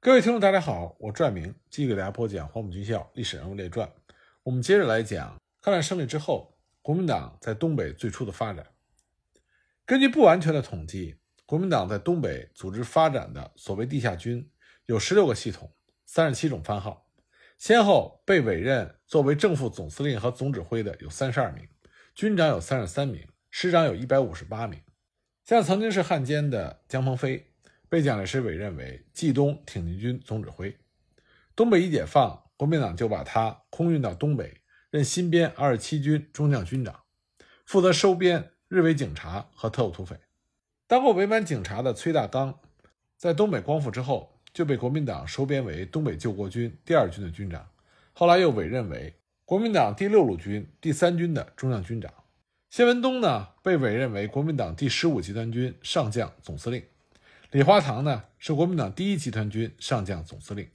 各位听众，大家好，我拽明继续给大家播讲《黄埔军校历史人物列传》。我们接着来讲抗战胜利之后，国民党在东北最初的发展。根据不完全的统计，国民党在东北组织发展的所谓地下军有十六个系统，三十七种番号，先后被委任作为正副总司令和总指挥的有三十二名，军长有三十三名，师长有一百五十八名。像曾经是汉奸的江鹏飞，被蒋介石委任为冀东挺进军总指挥。东北一解放，国民党就把他空运到东北，任新编二十七军中将军长，负责收编日伪警察和特务土匪。当过伪满警察的崔大刚，在东北光复之后，就被国民党收编为东北救国军第二军的军长，后来又委任为国民党第六路军第三军的中将军长。谢文东呢，被委任为国民党第十五集团军上将总司令；李华堂呢，是国民党第一集团军上将总司令；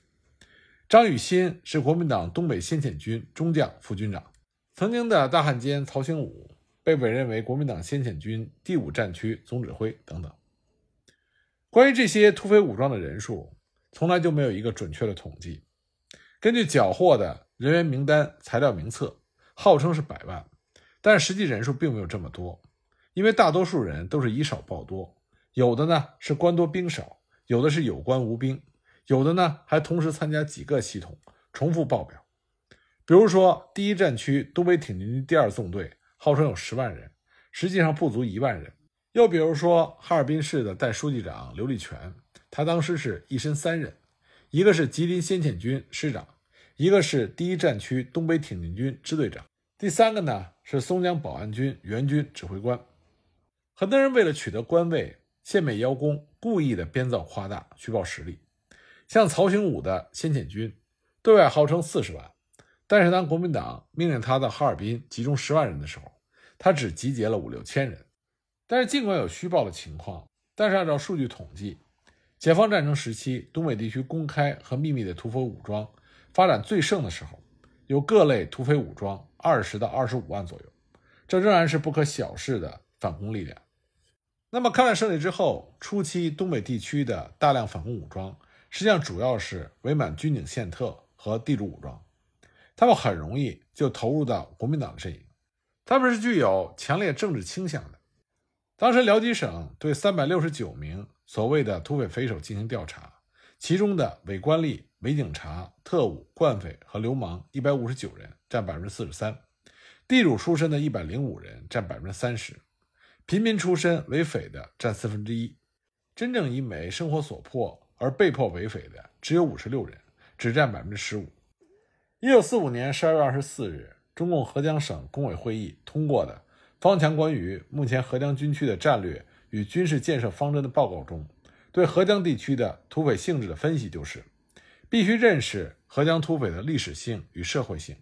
张雨欣是国民党东北先遣军中将副军长。曾经的大汉奸曹兴武被委任为国民党先遣军第五战区总指挥等等。关于这些土匪武装的人数，从来就没有一个准确的统计。根据缴获的人员名单、材料名册，号称是百万。但实际人数并没有这么多，因为大多数人都是以少报多，有的呢是官多兵少，有的是有官无兵，有的呢还同时参加几个系统，重复报表。比如说，第一战区东北挺进军第二纵队号称有十万人，实际上不足一万人。又比如说，哈尔滨市的代书记长刘立全，他当时是一身三任，一个是吉林先遣军师长，一个是第一战区东北挺进军支队长。第三个呢是松江保安军援军指挥官，很多人为了取得官位，献媚邀功，故意的编造夸大，虚报实力。像曹兴武的先遣军，对外号称四十万，但是当国民党命令他到哈尔滨集中十万人的时候，他只集结了五六千人。但是尽管有虚报的情况，但是按照数据统计，解放战争时期东北地区公开和秘密的土匪武装发展最盛的时候。有各类土匪武装二十到二十五万左右，这仍然是不可小视的反攻力量。那么抗战胜利之后，初期东北地区的大量反共武装，实际上主要是伪满军警宪特和地主武装，他们很容易就投入到国民党的阵营，他们是具有强烈政治倾向的。当时辽吉省对三百六十九名所谓的土匪匪首进行调查，其中的伪官吏。伪警察、特务、惯匪和流氓一百五十九人，占百分之四十三；地主出身的一百零五人，占百分之三十；平民出身为匪的占四分之一；真正因为生活所迫而被迫为匪的只有五十六人，只占百分之十五。一九四五年十二月二十四日，中共合江省工委会议通过的方强关于目前合江军区的战略与军事建设方针的报告中，对合江地区的土匪性质的分析就是。必须认识合江土匪的历史性与社会性，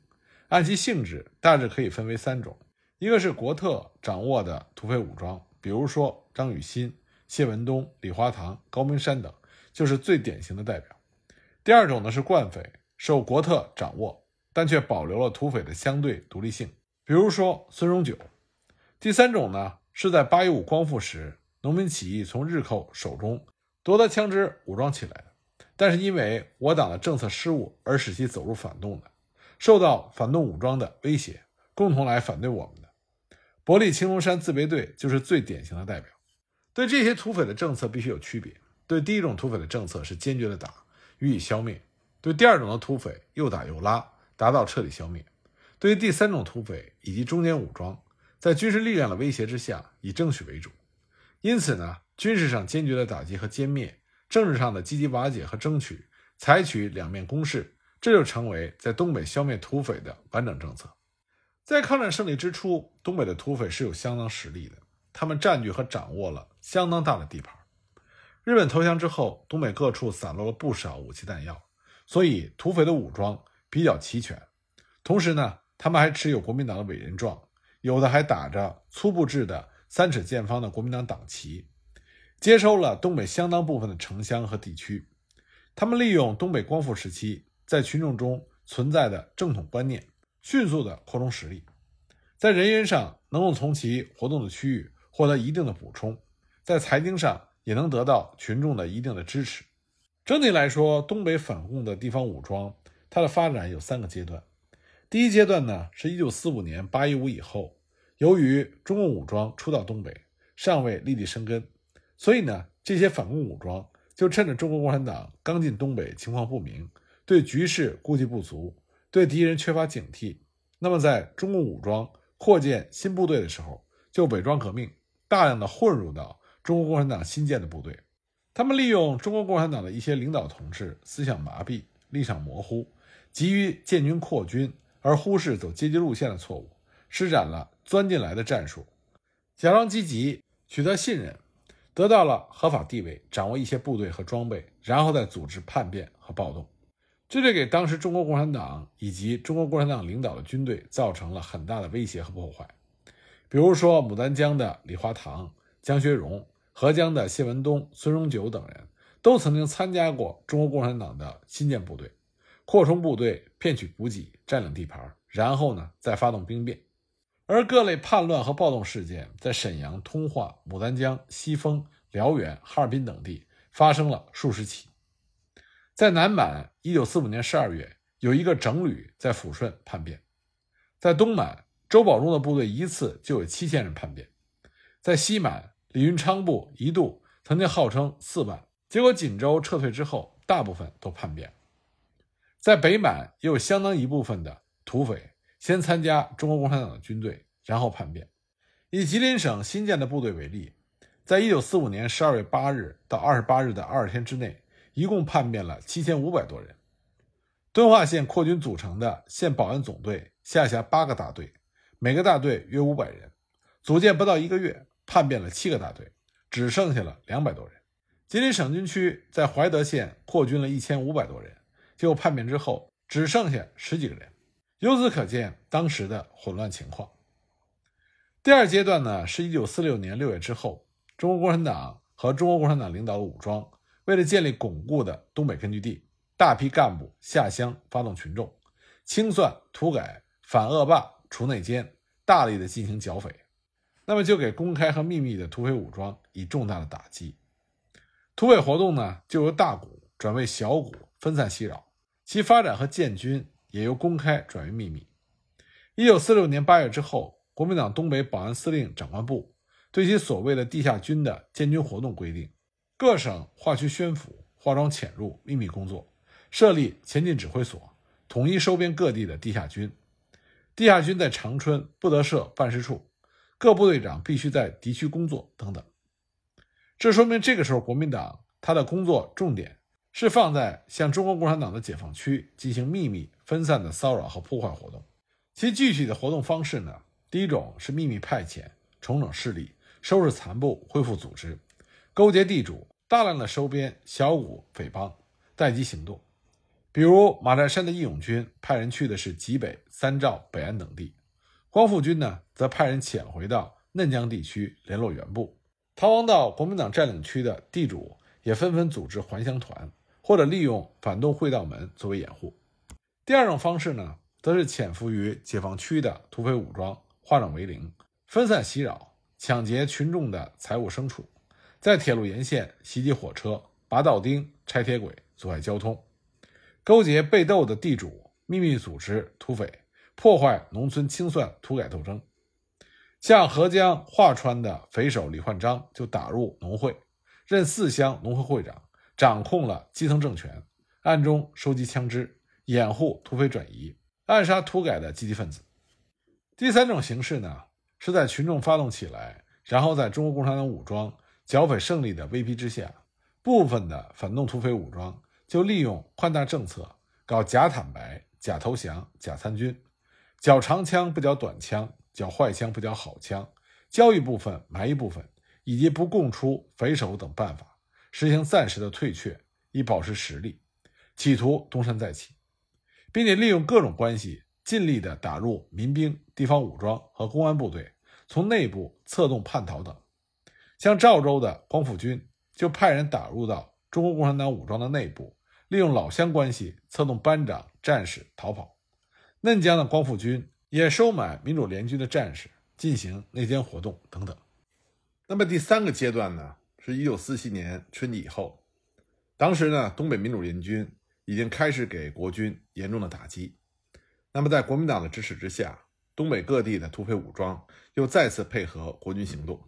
按其性质大致可以分为三种：一个是国特掌握的土匪武装，比如说张雨欣、谢文东、李华堂、高明山等，就是最典型的代表；第二种呢是惯匪，受国特掌握，但却保留了土匪的相对独立性，比如说孙荣九；第三种呢是在八一五光复时，农民起义从日寇手中夺得枪支，武装起来的。但是因为我党的政策失误而使其走入反动的，受到反动武装的威胁，共同来反对我们的伯利青龙山自卫队就是最典型的代表。对这些土匪的政策必须有区别。对第一种土匪的政策是坚决的打，予以消灭；对第二种的土匪又打又拉，达到彻底消灭。对于第三种土匪以及中间武装，在军事力量的威胁之下，以争取为主。因此呢，军事上坚决的打击和歼灭。政治上的积极瓦解和争取，采取两面攻势，这就成为在东北消灭土匪的完整政策。在抗战胜利之初，东北的土匪是有相当实力的，他们占据和掌握了相当大的地盘。日本投降之后，东北各处散落了不少武器弹药，所以土匪的武装比较齐全。同时呢，他们还持有国民党的委任状，有的还打着粗布制的三尺见方的国民党党旗。接收了东北相当部分的城乡和地区，他们利用东北光复时期在群众中存在的正统观念，迅速的扩充实力，在人员上能够从其活动的区域获得一定的补充，在财经上也能得到群众的一定的支持。整体来说，东北反共的地方武装，它的发展有三个阶段。第一阶段呢，是一九四五年八一五以后，由于中共武装初到东北，尚未立地生根，所以呢，这些反共武装就趁着中国共产党刚进东北，情况不明，对局势估计不足，对敌人缺乏警惕，那么在中共武装扩建新部队的时候，就伪装革命，大量的混入到中国共产党新建的部队。他们利用中国共产党的一些领导同志思想麻痹、立场模糊，急于建军扩军，而忽视走阶级路线的错误，施展了钻进来的战术，假装积极，取得信任，得到了合法地位，掌握一些部队和装备，然后再组织叛变和暴动。这对给当时中国共产党以及中国共产党领导的军队造成了很大的威胁和破坏。比如说，牡丹江的李华堂、江学荣。合江的谢文东、孙荣九等人都曾经参加过中国共产党的新建部队，扩充部队、骗取补给、占领地盘，然后呢再发动兵变。而各类叛乱和暴动事件在沈阳、通化、牡丹江、西丰、辽源、哈尔滨等地发生了数十起。在南满，一九四五年十二月，有一个整旅在抚顺叛变；在东满，周保中的部队一次就有七千人叛变；在西满。李云昌部一度曾经号称四万，结果锦州撤退之后，大部分都叛变。在北满也有相当一部分的土匪先参加中国共产党的军队，然后叛变。以吉林省新建的部队为例，在一九四五年十二月八日到二十八日的二十天之内，一共叛变了七千五百多人。敦化县扩军组成的县保安总队下辖八个大队，每个大队约五百人，组建不到一个月。叛变了七个大队，只剩下了两百多人。吉林省军区在怀德县扩军了一千五百多人，结果叛变之后只剩下十几个人。由此可见当时的混乱情况。第二阶段呢，是一九四六年六月之后，中国共产党和中国共产党领导的武装为了建立巩固的东北根据地，大批干部下乡发动群众，清算土改、反恶霸、除内奸，大力的进行剿匪。那么就给公开和秘密的土匪武装以重大的打击，土匪活动呢就由大股转为小股，分散袭扰，其发展和建军也由公开转为秘密。一九四六年八月之后，国民党东北保安司令长官部对其所谓的地下军的建军活动规定，各省划区宣府，化妆潜入，秘密工作，设立前进指挥所，统一收编各地的地下军。地下军在长春不得设办事处。各部队长必须在敌区工作，等等。这说明这个时候国民党他的工作重点是放在向中国共产党的解放区进行秘密分散的骚扰和破坏活动。其具体的活动方式呢？第一种是秘密派遣，重整势力，收拾残部，恢复组织，勾结地主，大量的收编小股匪帮，待机行动。比如马占山的义勇军派人去的是吉北、三兆、北安等地。光复军呢，则派人潜回到嫩江地区联络原部；逃亡到国民党占领区的地主也纷纷组织还乡团，或者利用反动会道门作为掩护。第二种方式呢，则是潜伏于解放区的土匪武装，化整为零，分散袭扰，抢劫群众的财物牲畜，在铁路沿线袭击火车、拔道钉、拆铁轨，阻碍交通；勾结被斗的地主，秘密组织土匪。破坏农村清算土改斗争，像合江华川的匪首李焕章就打入农会，任四乡农会会长，掌控了基层政权，暗中收集枪支，掩护土匪转移，暗杀土改的积极分子。第三种形式呢，是在群众发动起来，然后在中国共产党武装剿匪胜利的威逼之下，部分的反动土匪武装就利用宽大政策，搞假坦白、假投降、假参军。缴长枪不缴短枪，缴坏枪不缴好枪，交一部分埋一部分，以及不供出匪首等办法，实行暂时的退却，以保持实力，企图东山再起，并且利用各种关系，尽力的打入民兵、地方武装和公安部队，从内部策动叛逃等。像赵州的光复军就派人打入到中国共产党武装的内部，利用老乡关系策动班长、战士逃跑。嫩江的光复军也收买民主联军的战士进行内奸活动等等。那么第三个阶段呢，是一九四七年春季以后，当时呢，东北民主联军已经开始给国军严重的打击。那么，在国民党的支持之下，东北各地的土匪武装又再次配合国军行动。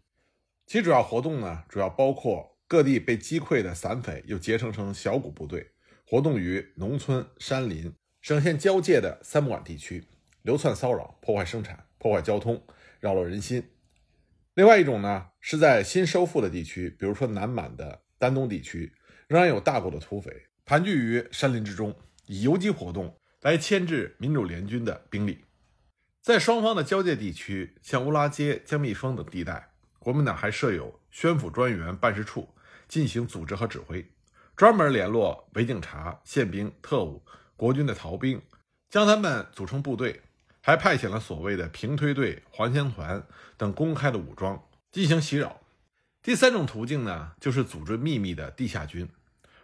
其主要活动呢，主要包括各地被击溃的散匪又结成成小股部队，活动于农村、山林、省县交界的三不管地区，流窜骚扰、破坏生产、破坏交通，扰乱人心。另外一种呢，是在新收复的地区，比如说南满的丹东地区。仍然有大股的土匪盘踞于山林之中，以游击活动来牵制民主联军的兵力。在双方的交界地区，像乌拉街、江密峰等地带，国民党还设有宣抚专员办事处，进行组织和指挥，专门联络伪警察、宪兵、特务、国军的逃兵，将他们组成部队，还派遣了所谓的平推队、还乡团等公开的武装进行袭扰。第三种途径呢，就是组织秘密的地下军，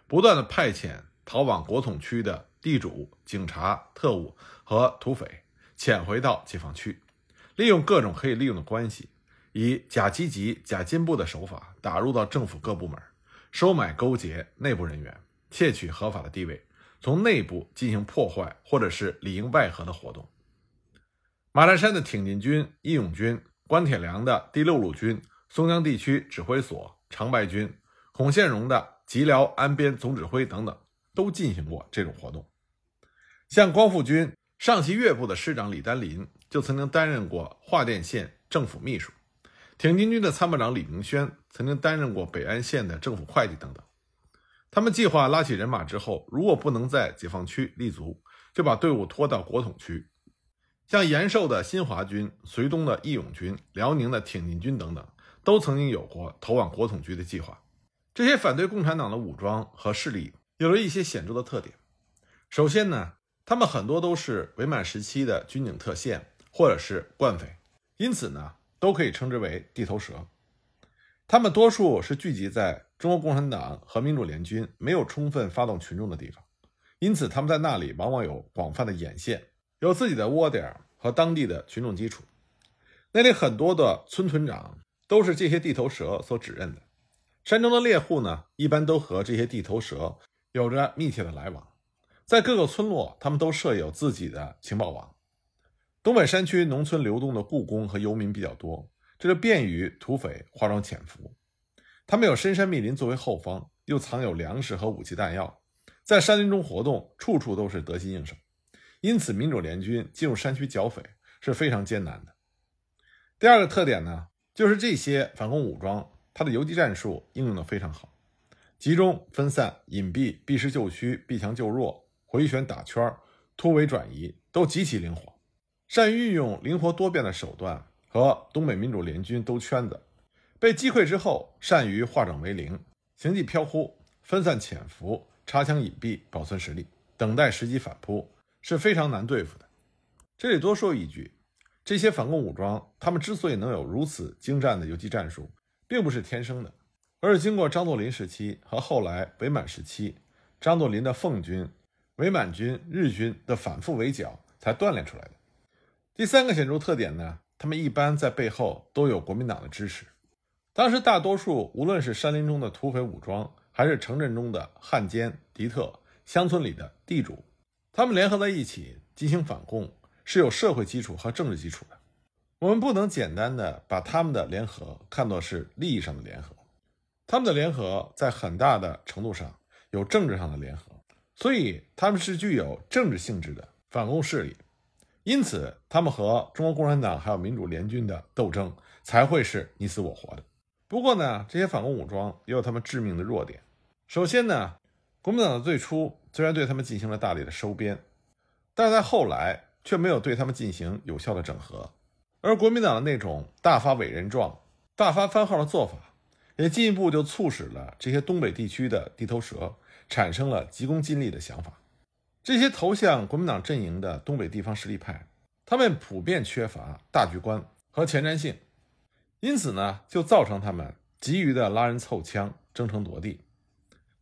不断的派遣逃往国统区的地主、警察、特务和土匪潜回到解放区，利用各种可以利用的关系，以假积极、假进步的手法打入到政府各部门，收买、勾结内部人员，窃取合法的地位，从内部进行破坏或者是里应外合的活动。马占山的挺进军、义勇军，关铁良的第六路军。松江地区指挥所、长白军、孔宪荣的吉辽安边总指挥等等，都进行过这种活动。像光复军上旗乐部的师长李丹林，就曾经担任过桦甸县政府秘书；挺进军的参谋长李明轩，曾经担任过北安县的政府会计等等。他们计划拉起人马之后，如果不能在解放区立足，就把队伍拖到国统区。像延寿的新华军、绥东的义勇军、辽宁的挺进军等等。都曾经有过投往国统局的计划。这些反对共产党的武装和势力有了一些显著的特点。首先呢，他们很多都是伪满时期的军警特线或者是惯匪，因此呢，都可以称之为地头蛇。他们多数是聚集在中国共产党和民主联军没有充分发动群众的地方，因此他们在那里往往有广泛的眼线，有自己的窝点和当地的群众基础。那里很多的村屯长。都是这些地头蛇所指认的。山中的猎户呢，一般都和这些地头蛇有着密切的来往。在各个村落，他们都设有自己的情报网。东北山区农村流动的雇工和游民比较多，这就便于土匪化妆潜伏。他们有深山密林作为后方，又藏有粮食和武器弹药，在山林中活动，处处都是得心应手。因此，民主联军进入山区剿匪是非常艰难的。第二个特点呢？就是这些反攻武装，它的游击战术应用的非常好，集中、分散、隐蔽、避实就虚、避强就弱、回旋打圈、突围转移，都极其灵活，善于运用灵活多变的手段，和东北民主联军兜圈子。被击溃之后，善于化整为零，行迹飘忽，分散潜伏，插枪隐蔽，保存实力，等待时机反扑，是非常难对付的。这里多说一句。这些反共武装，他们之所以能有如此精湛的游击战术，并不是天生的，而是经过张作霖时期和后来伪满时期，张作霖的奉军、伪满军、日军的反复围剿才锻炼出来的。第三个显著特点呢，他们一般在背后都有国民党的支持。当时大多数无论是山林中的土匪武装，还是城镇中的汉奸、敌特、乡村里的地主，他们联合在一起进行反共。是有社会基础和政治基础的，我们不能简单的把他们的联合看作是利益上的联合，他们的联合在很大的程度上有政治上的联合，所以他们是具有政治性质的反共势力，因此他们和中国共产党还有民主联军的斗争才会是你死我活的。不过呢，这些反共武装也有他们致命的弱点。首先呢，国民党的最初虽然对他们进行了大力的收编，但是在后来。却没有对他们进行有效的整合，而国民党的那种大发伟人状、大发番号的做法，也进一步就促使了这些东北地区的地头蛇产生了急功近利的想法。这些投向国民党阵营的东北地方实力派，他们普遍缺乏大局观和前瞻性，因此呢，就造成他们急于的拉人凑枪、争城夺地，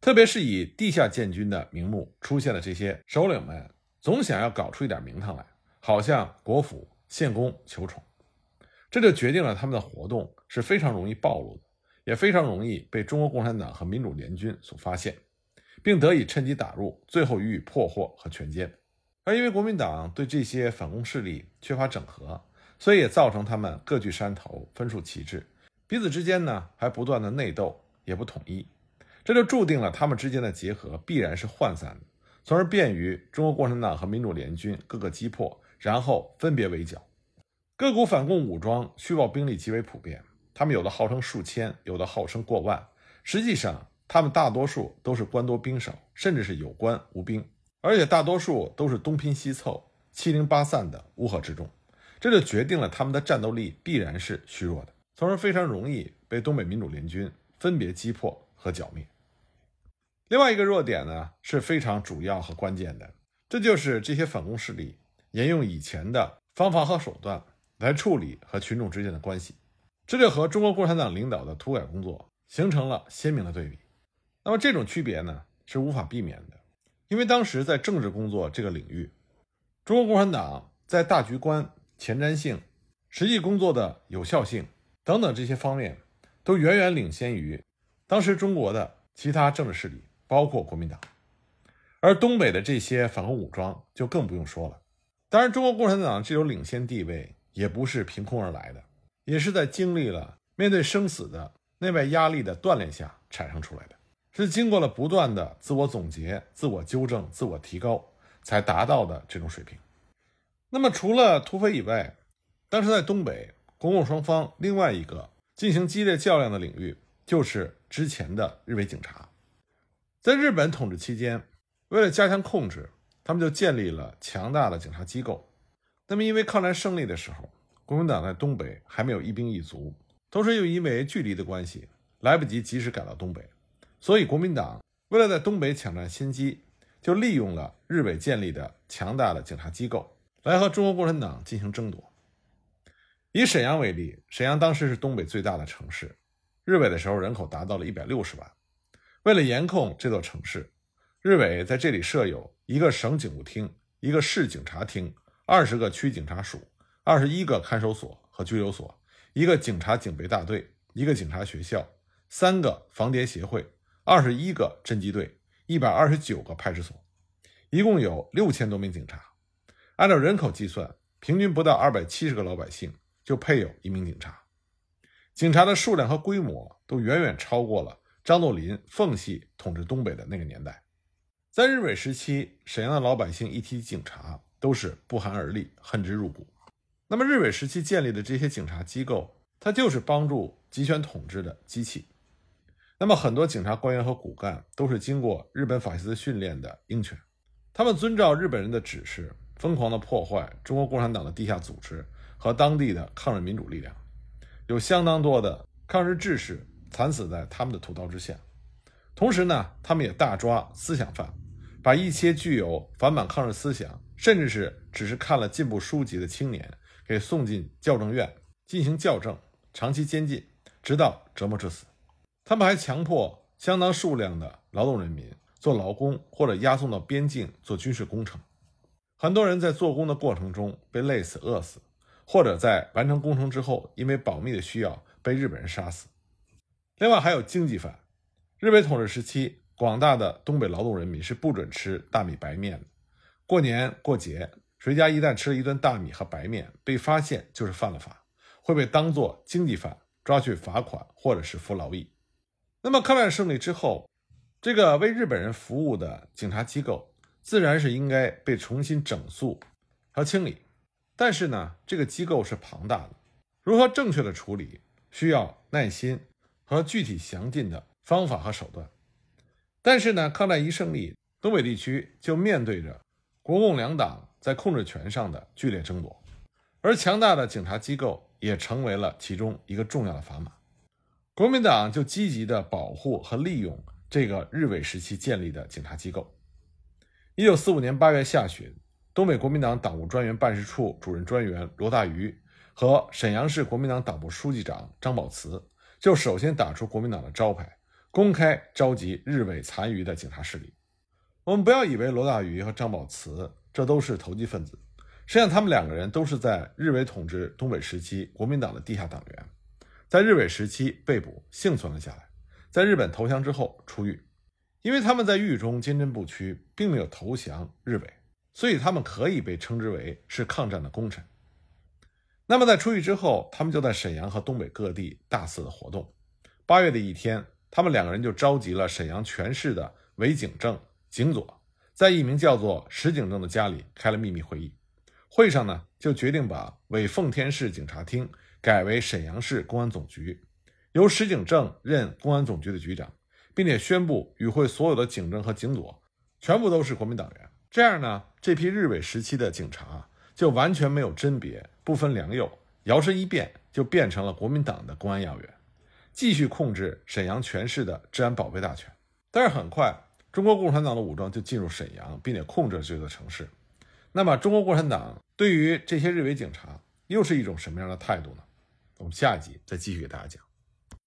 特别是以地下建军的名目出现的这些首领们。总想要搞出一点名堂来，好像国府献功求宠，这就决定了他们的活动是非常容易暴露的，也非常容易被中国共产党和民主联军所发现，并得以趁机打入，最后予以破获和全歼。而因为国民党对这些反攻势力缺乏整合，所以也造成他们各据山头，分属旗帜，彼此之间呢还不断的内斗，也不统一。这就注定了他们之间的结合必然是涣散的，从而便于中国共产党和民主联军各个击破，然后分别围剿。各股反共武装虚报兵力极为普遍，他们有的号称数千，有的号称过万，实际上他们大多数都是官多兵少，甚至是有官无兵，而且大多数都是东拼西凑、七零八散的乌合之众，这就决定了他们的战斗力必然是虚弱的，从而非常容易被东北民主联军分别击破和剿灭。另外一个弱点呢是非常主要和关键的，这就是这些反攻势力沿用以前的方法和手段来处理和群众之间的关系，这就和中国共产党领导的土改工作形成了鲜明的对比。那么这种区别呢是无法避免的，因为当时在政治工作这个领域，中国共产党在大局观、前瞻性、实际工作的有效性等等这些方面，都远远领先于当时中国的其他政治势力。包括国民党，而东北的这些反共武装就更不用说了。当然，中国共产党这种领先地位也不是凭空而来的，也是在经历了面对生死的内外压力的锻炼下产生出来的，是经过了不断的自我总结、自我纠正、自我提高才达到的这种水平。那么，除了土匪以外，当时在东北，国共双方另外一个进行激烈较量的领域，就是之前的日伪警察。在日本统治期间，为了加强控制，他们就建立了强大的警察机构。那么，因为抗战胜利的时候，国民党在东北还没有一兵一卒，同时又因为距离的关系，来不及及时赶到东北，所以国民党为了在东北抢占先机，就利用了日伪建立的强大的警察机构，来和中国共产党进行争夺。以沈阳为例，沈阳当时是东北最大的城市，日伪的时候人口达到了一百六十万。为了严控这座城市，日伪在这里设有一个省警务厅、一个市警察厅、二十个区警察署、二十一个看守所和拘留所、一个警察警备大队、一个警察学校、三个防谍协会、二十一个侦缉队、一百二十九个派出所，一共有六千多名警察。按照人口计算，平均不到二百七十个老百姓就配有一名警察。警察的数量和规模都远远超过了。张作霖奉系统治东北的那个年代，在日伪时期，沈阳的老百姓一提警察，都是不寒而栗，恨之入骨。那么，日伪时期建立的这些警察机构，它就是帮助集权统治的机器。那么，很多警察官员和骨干都是经过日本法西斯训练的鹰犬，他们遵照日本人的指示，疯狂地破坏中国共产党的地下组织和当地的抗日民主力量，有相当多的抗日志士。惨死在他们的屠刀之下。同时呢，他们也大抓思想犯，把一些具有反满抗日思想，甚至是只是看了进步书籍的青年，给送进校正院进行校正，长期监禁，直到折磨致死。他们还强迫相当数量的劳动人民做劳工，或者押送到边境做军事工程。很多人在做工的过程中被累死、饿死，或者在完成工程之后，因为保密的需要被日本人杀死。另外还有经济犯，日伪统治时期，广大的东北劳动人民是不准吃大米白面的。过年过节，谁家一旦吃了一顿大米和白面，被发现就是犯了法，会被当作经济犯抓去罚款或者是服劳役。那么抗战胜利之后，这个为日本人服务的警察机构，自然是应该被重新整肃和清理。但是呢，这个机构是庞大的，如何正确的处理，需要耐心。和具体详尽的方法和手段，但是呢，抗战一胜利，东北地区就面对着国共两党在控制权上的剧烈争夺，而强大的警察机构也成为了其中一个重要的砝码。国民党就积极的保护和利用这个日伪时期建立的警察机构。一九四五年八月下旬，东北国民党党务专员办事处主任专员罗大愚和沈阳市国民党党部书记长张宝慈。就首先打出国民党的招牌，公开召集日伪残余的警察势力。我们不要以为罗大愚和张宝慈这都是投机分子，实际上他们两个人都是在日伪统治东北时期国民党的地下党员，在日伪时期被捕幸存了下来，在日本投降之后出狱。因为他们在狱中坚贞不屈，并没有投降日伪，所以他们可以被称之为是抗战的功臣。那么在出狱之后，他们就在沈阳和东北各地大肆的活动。八月的一天，他们两个人就召集了沈阳全市的伪警政、警佐，在一名叫做石井正的家里开了秘密会议。会上呢，就决定把伪奉天市警察厅改为沈阳市公安总局，由石景正任公安总局的局长，并且宣布与会所有的警政和警佐全部都是国民党员。这样呢，这批日伪时期的警察就完全没有甄别。不分良莠，摇身一变就变成了国民党的公安要员，继续控制沈阳全市的治安保卫大权。但是很快，中国共产党的武装就进入沈阳，并且控制了这座城市。那么，中国共产党对于这些日伪警察又是一种什么样的态度呢？我们下集再继续给大家讲。